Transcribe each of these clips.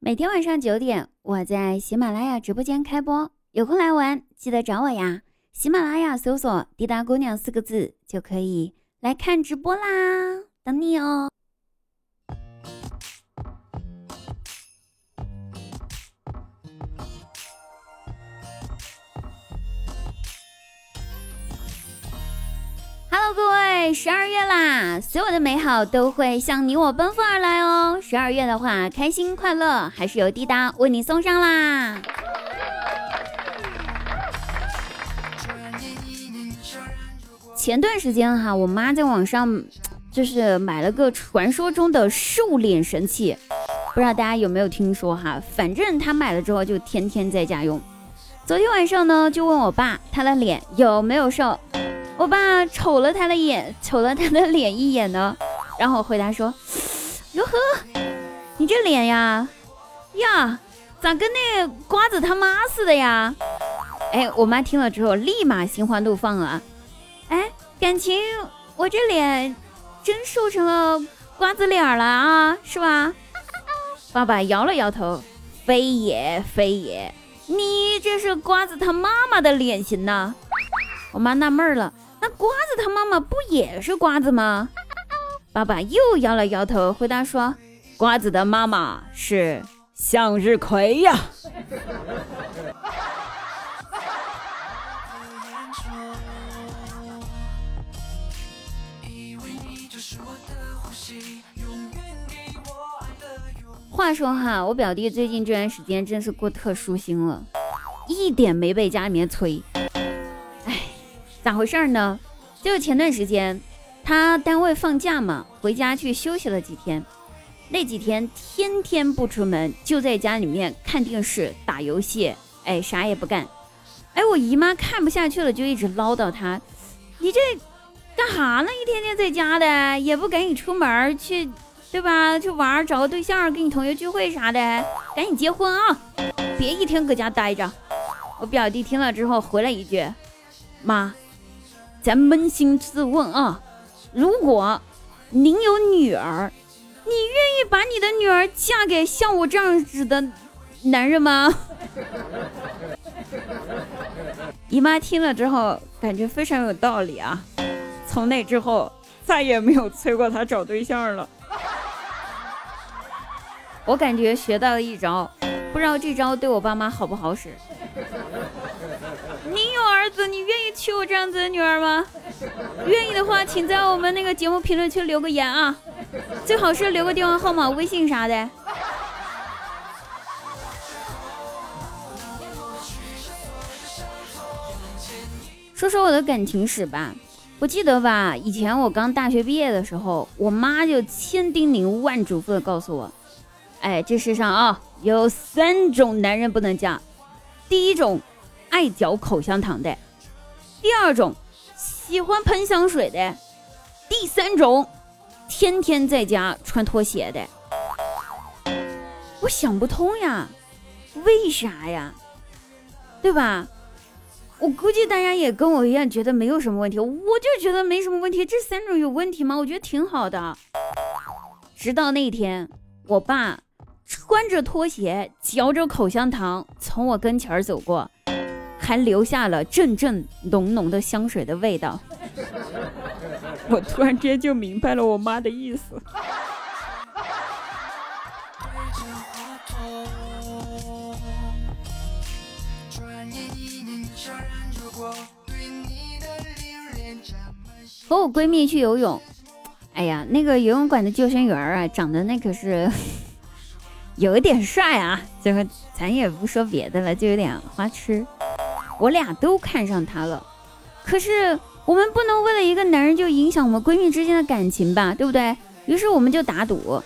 每天晚上九点，我在喜马拉雅直播间开播，有空来玩记得找我呀！喜马拉雅搜索“滴答姑娘”四个字就可以来看直播啦，等你哦。各位，十二月啦，所有的美好都会向你我奔赴而来哦。十二月的话，开心快乐还是由滴答为你送上啦。前段时间哈，我妈在网上就是买了个传说中的瘦脸神器，不知道大家有没有听说哈？反正她买了之后就天天在家用。昨天晚上呢，就问我爸他的脸有没有瘦。我爸瞅了他的眼，瞅了他的脸一眼呢，然后回答说：“哟呵，你这脸呀，呀，咋跟那瓜子他妈似的呀？”哎，我妈听了之后立马心花怒放啊！哎，感情我这脸真瘦成了瓜子脸了啊，是吧？爸爸摇了摇头：“非也，非也，你这是瓜子他妈妈的脸型呢。”我妈纳闷了。那瓜子他妈妈不也是瓜子吗？爸爸又摇了摇头，回答说：“瓜子的妈妈是向日葵呀。”话说哈，我表弟最近这段时间真是过特舒心了，一点没被家里面催。咋回事儿呢？就是前段时间，他单位放假嘛，回家去休息了几天。那几天天天不出门，就在家里面看电视、打游戏，哎，啥也不干。哎，我姨妈看不下去了，就一直唠叨他：“你这干哈呢？一天天在家的，也不赶紧出门去，对吧？去玩，找个对象，跟你同学聚会啥的，赶紧结婚啊！别一天搁家待着。”我表弟听了之后回了一句：“妈。”咱扪心自问啊，如果您有女儿，你愿意把你的女儿嫁给像我这样子的男人吗？姨妈听了之后，感觉非常有道理啊。从那之后，再也没有催过她找对象了。我感觉学到了一招，不知道这招对我爸妈好不好使。你有儿子，你愿意娶我这样子的女儿吗？愿意的话，请在我们那个节目评论区留个言啊，最好是留个电话号码、微信啥的。说说我的感情史吧，我记得吧，以前我刚大学毕业的时候，我妈就千叮咛万嘱咐的告诉我，哎，这世上啊，有三种男人不能嫁，第一种。爱嚼口香糖的，第二种喜欢喷香水的，第三种天天在家穿拖鞋的。我想不通呀，为啥呀？对吧？我估计大家也跟我一样觉得没有什么问题，我就觉得没什么问题。这三种有问题吗？我觉得挺好的。直到那天，我爸穿着拖鞋嚼着口香糖从我跟前儿走过。还留下了阵阵浓浓的香水的味道，我突然间就明白了我妈的意思。和我闺蜜去游泳，哎呀，那个游泳馆的救生员啊，长得那可是 有点帅啊，这个咱也不说别的了，就有点花痴。我俩都看上他了，可是我们不能为了一个男人就影响我们闺蜜之间的感情吧，对不对？于是我们就打赌，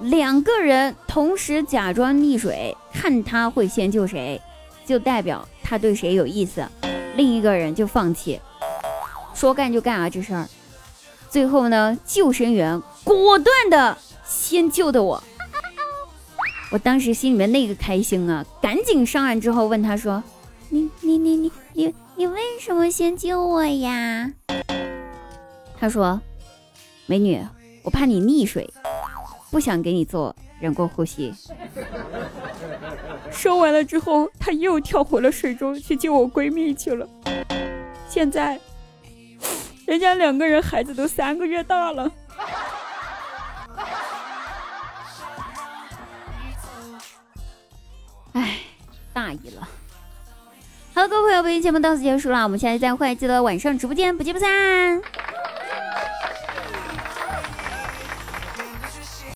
两个人同时假装溺水，看他会先救谁，就代表他对谁有意思，另一个人就放弃。说干就干啊，这事儿。最后呢，救生员果断的先救的我，我当时心里面那个开心啊，赶紧上岸之后问他说。你你你你你你为什么先救我呀？他说：“美女，我怕你溺水，不想给你做人工呼吸。”说完了之后，他又跳回了水中去救我闺蜜去了。现在，人家两个人孩子都三个月大了。哎，大意了。好了，各位朋友，本期节目到此结束了，我们下期再会，记得晚上直播间不见不散。